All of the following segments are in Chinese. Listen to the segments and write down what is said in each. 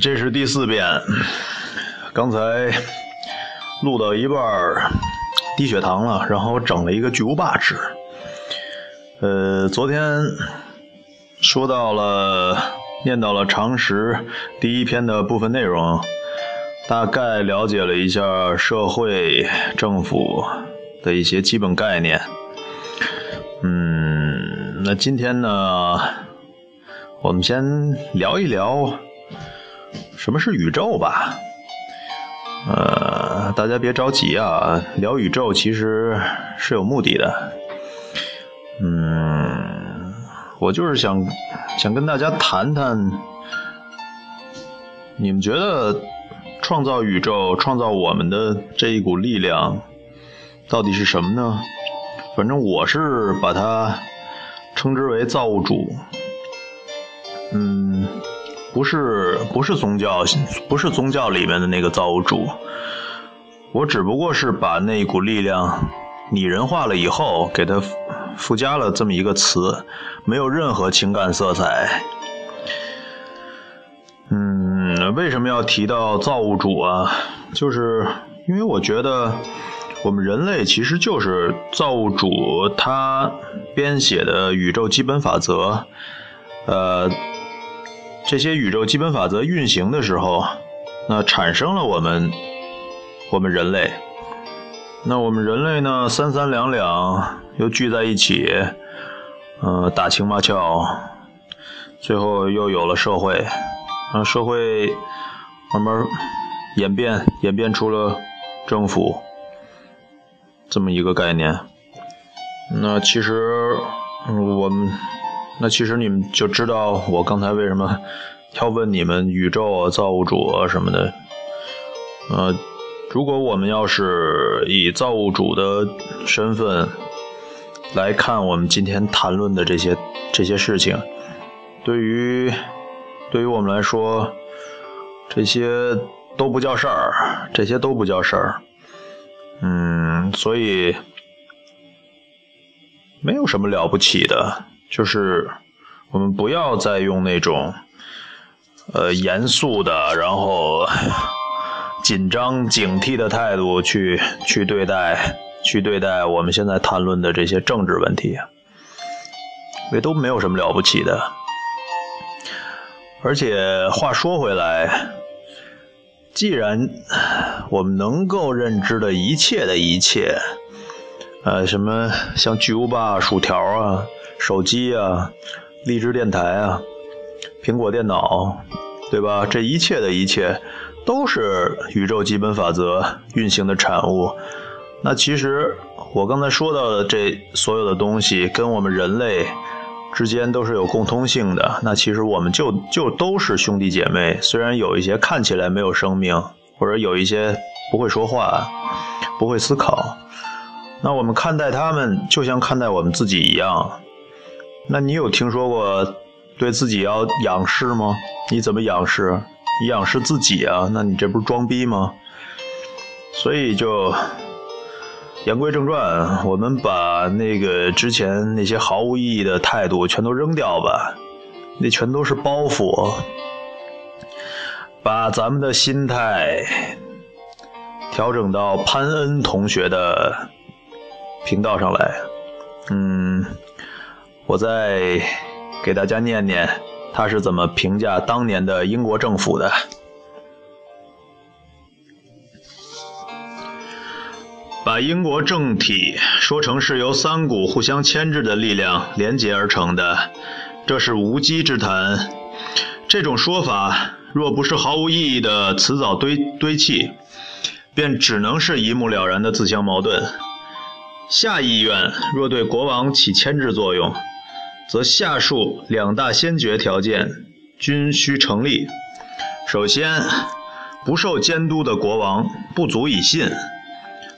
这是第四遍，刚才录到一半低血糖了，然后整了一个巨无霸吃。呃，昨天说到了，念到了常识第一篇的部分内容，大概了解了一下社会政府的一些基本概念。嗯，那今天呢，我们先聊一聊什么是宇宙吧。呃，大家别着急啊，聊宇宙其实是有目的的。嗯，我就是想想跟大家谈谈，你们觉得创造宇宙、创造我们的这一股力量到底是什么呢？反正我是把它称之为造物主。嗯，不是不是宗教，不是宗教里面的那个造物主。我只不过是把那一股力量拟人化了以后，给它。附加了这么一个词，没有任何情感色彩。嗯，为什么要提到造物主啊？就是因为我觉得我们人类其实就是造物主他编写的宇宙基本法则。呃，这些宇宙基本法则运行的时候，那产生了我们我们人类。那我们人类呢，三三两两又聚在一起，嗯，打情骂俏，最后又有了社会，啊，社会慢慢演变，演变出了政府这么一个概念。那其实我们，那其实你们就知道我刚才为什么要问你们宇宙啊、造物主啊什么的，呃。如果我们要是以造物主的身份来看我们今天谈论的这些这些事情，对于对于我们来说，这些都不叫事儿，这些都不叫事儿。嗯，所以没有什么了不起的，就是我们不要再用那种呃严肃的，然后。紧张警惕的态度去去对待去对待我们现在谈论的这些政治问题，也都没有什么了不起的。而且话说回来，既然我们能够认知的一切的一切，呃，什么像巨无霸薯条啊、手机啊、荔枝电台啊、苹果电脑，对吧？这一切的一切。都是宇宙基本法则运行的产物。那其实我刚才说到的这所有的东西，跟我们人类之间都是有共通性的。那其实我们就就都是兄弟姐妹，虽然有一些看起来没有生命，或者有一些不会说话、不会思考，那我们看待他们就像看待我们自己一样。那你有听说过对自己要仰视吗？你怎么仰视？你仰视自己啊？那你这不是装逼吗？所以就言归正传，我们把那个之前那些毫无意义的态度全都扔掉吧，那全都是包袱。把咱们的心态调整到潘恩同学的频道上来。嗯，我再给大家念念。他是怎么评价当年的英国政府的？把英国政体说成是由三股互相牵制的力量连结而成的，这是无稽之谈。这种说法若不是毫无意义的辞藻堆堆砌，便只能是一目了然的自相矛盾。下议院若对国王起牵制作用，则下述两大先决条件均需成立。首先，不受监督的国王不足以信。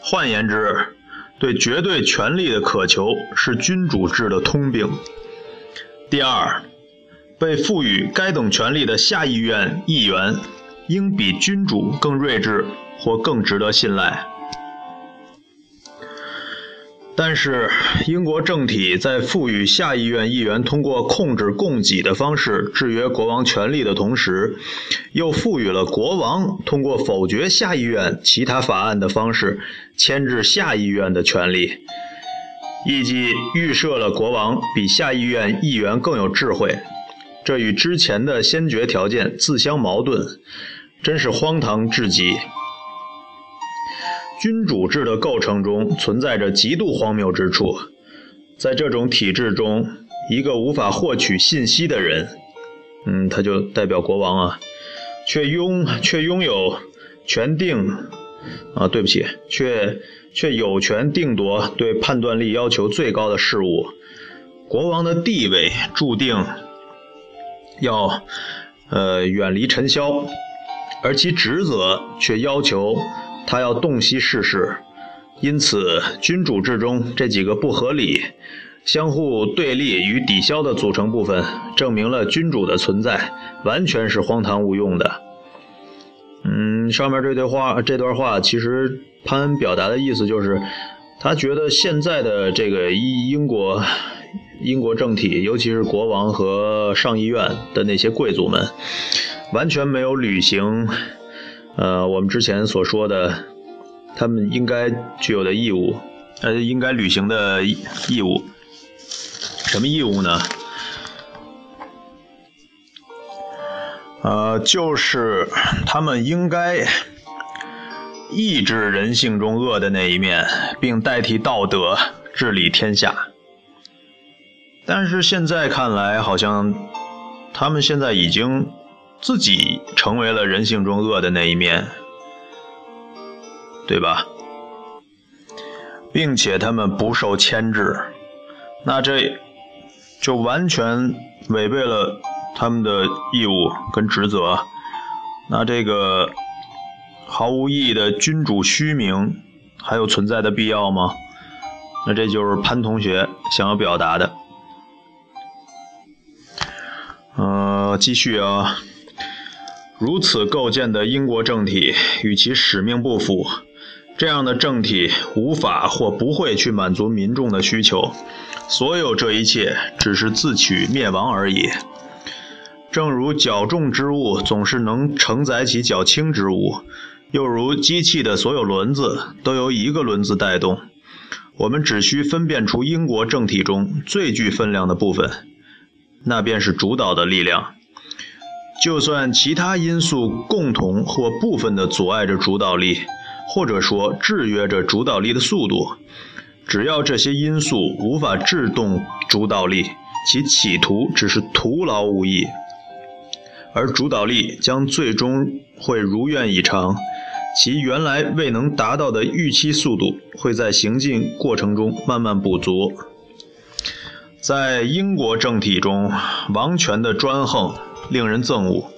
换言之，对绝对权力的渴求是君主制的通病。第二，被赋予该等权力的下议院议员应比君主更睿智或更值得信赖。但是，英国政体在赋予下议院议员通过控制供给的方式制约国王权力的同时，又赋予了国王通过否决下议院其他法案的方式牵制下议院的权利，意即预设了国王比下议院议员更有智慧。这与之前的先决条件自相矛盾，真是荒唐至极。君主制的构成中存在着极度荒谬之处，在这种体制中，一个无法获取信息的人，嗯，他就代表国王啊，却拥却拥有权定啊，对不起，却却有权定夺对判断力要求最高的事物。国王的地位注定要呃远离尘嚣，而其职责却要求。他要洞悉世事，因此君主制中这几个不合理、相互对立与抵消的组成部分，证明了君主的存在完全是荒唐无用的。嗯，上面这段话，这段话其实潘恩表达的意思就是，他觉得现在的这个英国英国政体，尤其是国王和上议院的那些贵族们，完全没有履行。呃，我们之前所说的，他们应该具有的义务，呃，应该履行的义务，什么义务呢？呃，就是他们应该抑制人性中恶的那一面，并代替道德治理天下。但是现在看来，好像他们现在已经。自己成为了人性中恶的那一面，对吧？并且他们不受牵制，那这就完全违背了他们的义务跟职责。那这个毫无意义的君主虚名还有存在的必要吗？那这就是潘同学想要表达的。呃，继续啊。如此构建的英国政体与其使命不符，这样的政体无法或不会去满足民众的需求。所有这一切只是自取灭亡而已。正如较重之物总是能承载起较轻之物，又如机器的所有轮子都由一个轮子带动。我们只需分辨出英国政体中最具分量的部分，那便是主导的力量。就算其他因素共同或部分的阻碍着主导力，或者说制约着主导力的速度，只要这些因素无法制动主导力，其企图只是徒劳无益，而主导力将最终会如愿以偿，其原来未能达到的预期速度会在行进过程中慢慢补足。在英国政体中，王权的专横。令人憎恶，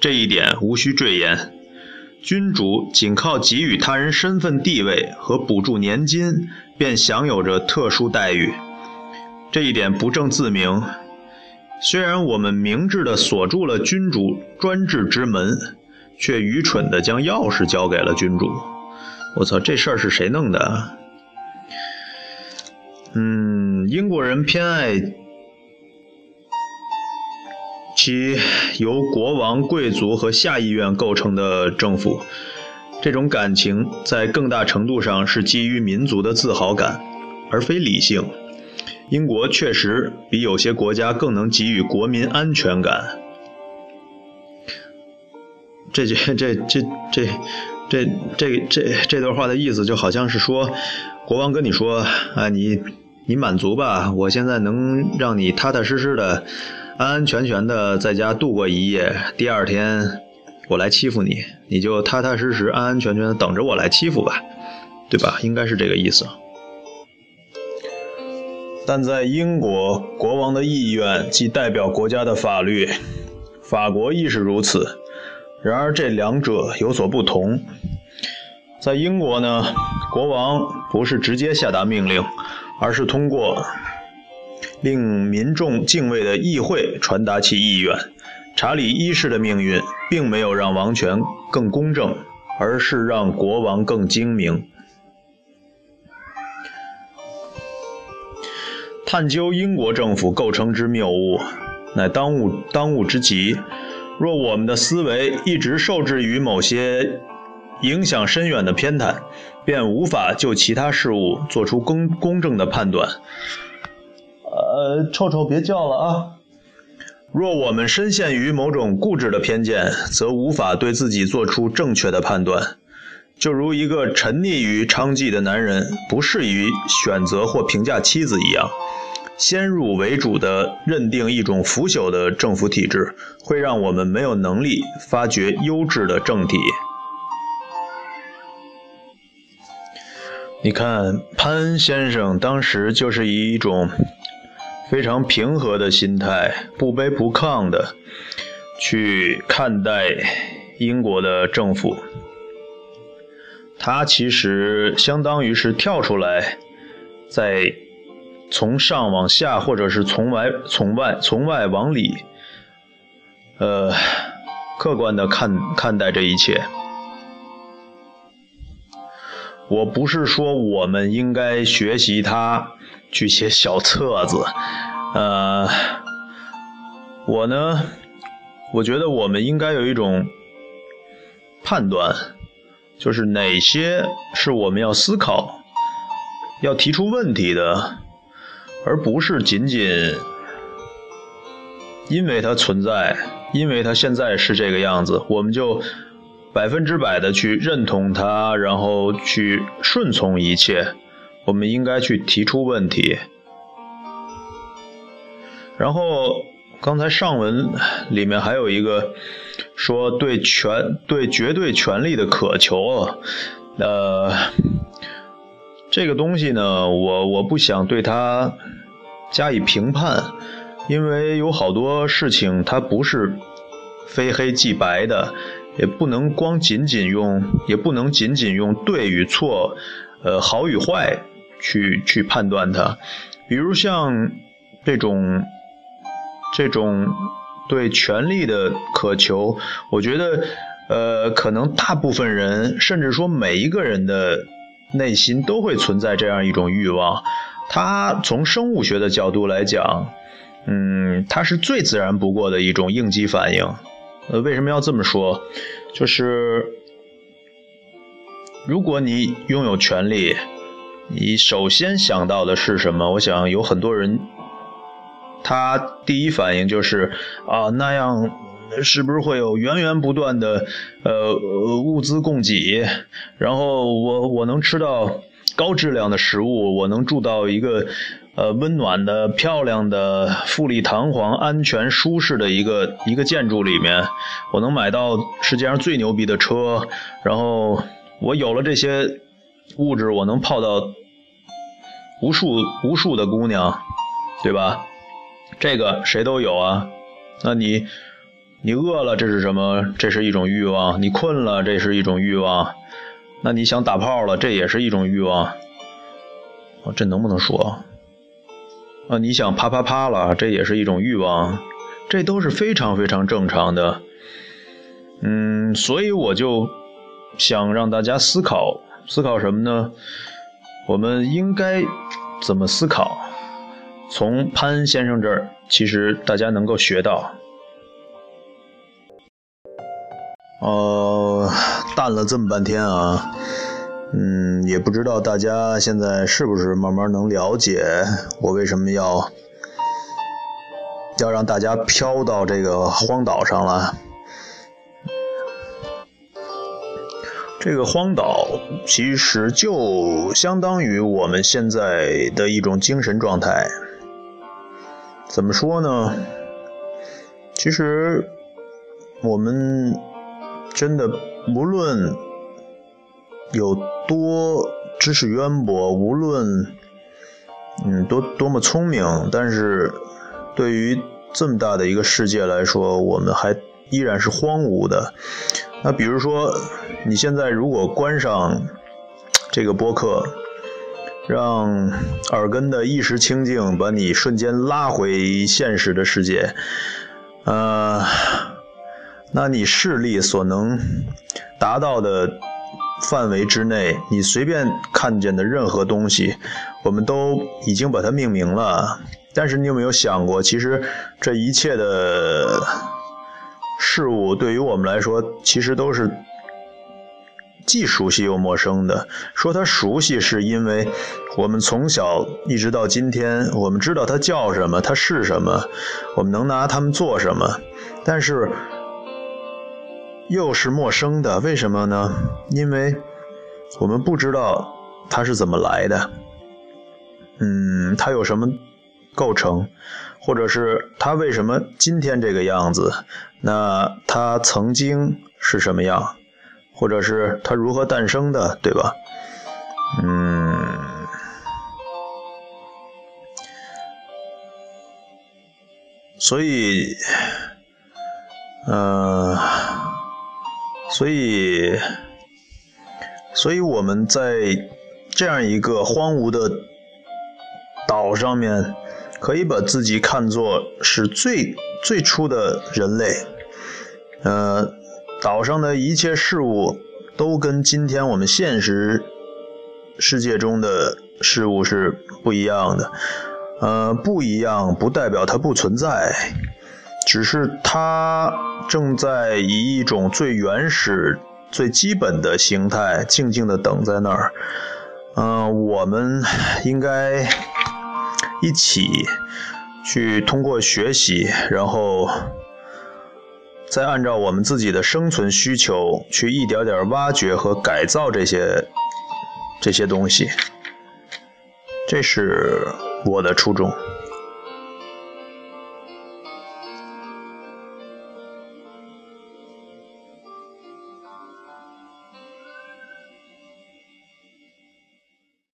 这一点无需赘言。君主仅靠给予他人身份地位和补助年金，便享有着特殊待遇。这一点不正自明。虽然我们明智地锁住了君主专制之门，却愚蠢地将钥匙交给了君主。我操，这事儿是谁弄的？嗯，英国人偏爱。其由国王、贵族和下议院构成的政府，这种感情在更大程度上是基于民族的自豪感，而非理性。英国确实比有些国家更能给予国民安全感。这这这这这这这这这段话的意思，就好像是说，国王跟你说啊，你你满足吧，我现在能让你踏踏实实的。安安全全的在家度过一夜，第二天我来欺负你，你就踏踏实实、安安全全的等着我来欺负吧，对吧？应该是这个意思。但在英国，国王的意愿即代表国家的法律，法国亦是如此。然而这两者有所不同。在英国呢，国王不是直接下达命令，而是通过。令民众敬畏的议会传达其意愿。查理一世的命运并没有让王权更公正，而是让国王更精明。探究英国政府构成之谬误，乃当务当务之急。若我们的思维一直受制于某些影响深远的偏袒，便无法就其他事物做出公公正的判断。呃，臭臭别叫了啊！若我们深陷于某种固执的偏见，则无法对自己做出正确的判断。就如一个沉溺于娼妓的男人不适于选择或评价妻子一样，先入为主的认定一种腐朽的政府体制，会让我们没有能力发掘优质的政体。你看，潘先生当时就是以一种非常平和的心态，不卑不亢的去看待英国的政府。他其实相当于是跳出来，在从上往下，或者是从外从外从外往里，呃，客观的看看待这一切。我不是说我们应该学习他去写小册子，呃，我呢，我觉得我们应该有一种判断。就是哪些是我们要思考、要提出问题的，而不是仅仅因为它存在，因为它现在是这个样子，我们就百分之百的去认同它，然后去顺从一切。我们应该去提出问题，然后。刚才上文里面还有一个说对权对绝对权力的渴求，呃，这个东西呢，我我不想对它加以评判，因为有好多事情它不是非黑即白的，也不能光仅仅用也不能仅仅用对与错，呃，好与坏去去判断它，比如像这种。这种对权力的渴求，我觉得，呃，可能大部分人，甚至说每一个人的内心都会存在这样一种欲望。它从生物学的角度来讲，嗯，它是最自然不过的一种应激反应。呃，为什么要这么说？就是如果你拥有权力，你首先想到的是什么？我想有很多人。他第一反应就是啊，那样是不是会有源源不断的呃物资供给？然后我我能吃到高质量的食物，我能住到一个呃温暖的、漂亮的、富丽堂皇、安全舒适的一个一个建筑里面，我能买到世界上最牛逼的车，然后我有了这些物质，我能泡到无数无数的姑娘，对吧？这个谁都有啊，那你你饿了，这是什么？这是一种欲望。你困了，这是一种欲望。那你想打炮了，这也是一种欲望。哦，这能不能说？啊，你想啪啪啪了，这也是一种欲望。这都是非常非常正常的。嗯，所以我就想让大家思考，思考什么呢？我们应该怎么思考？从潘先生这儿，其实大家能够学到。呃，淡了这么半天啊，嗯，也不知道大家现在是不是慢慢能了解我为什么要要让大家飘到这个荒岛上了。这个荒岛其实就相当于我们现在的一种精神状态。怎么说呢？其实我们真的无论有多知识渊博，无论嗯多多么聪明，但是对于这么大的一个世界来说，我们还依然是荒芜的。那比如说，你现在如果关上这个播客。让耳根的一时清静把你瞬间拉回现实的世界，呃，那你视力所能达到的范围之内，你随便看见的任何东西，我们都已经把它命名了。但是你有没有想过，其实这一切的事物对于我们来说，其实都是既熟悉又陌生的。说它熟悉，是因为我们从小一直到今天，我们知道它叫什么，它是什么，我们能拿它们做什么。但是又是陌生的，为什么呢？因为我们不知道它是怎么来的。嗯，它有什么？构成，或者是它为什么今天这个样子？那它曾经是什么样？或者是它如何诞生的，对吧？嗯，所以，嗯，所以，所以我们在这样一个荒芜的岛上面。可以把自己看作是最最初的人类，呃，岛上的一切事物都跟今天我们现实世界中的事物是不一样的，呃，不一样不代表它不存在，只是它正在以一种最原始、最基本的形态静静地等在那儿，嗯，我们应该。一起去通过学习，然后再按照我们自己的生存需求去一点点挖掘和改造这些这些东西，这是我的初衷。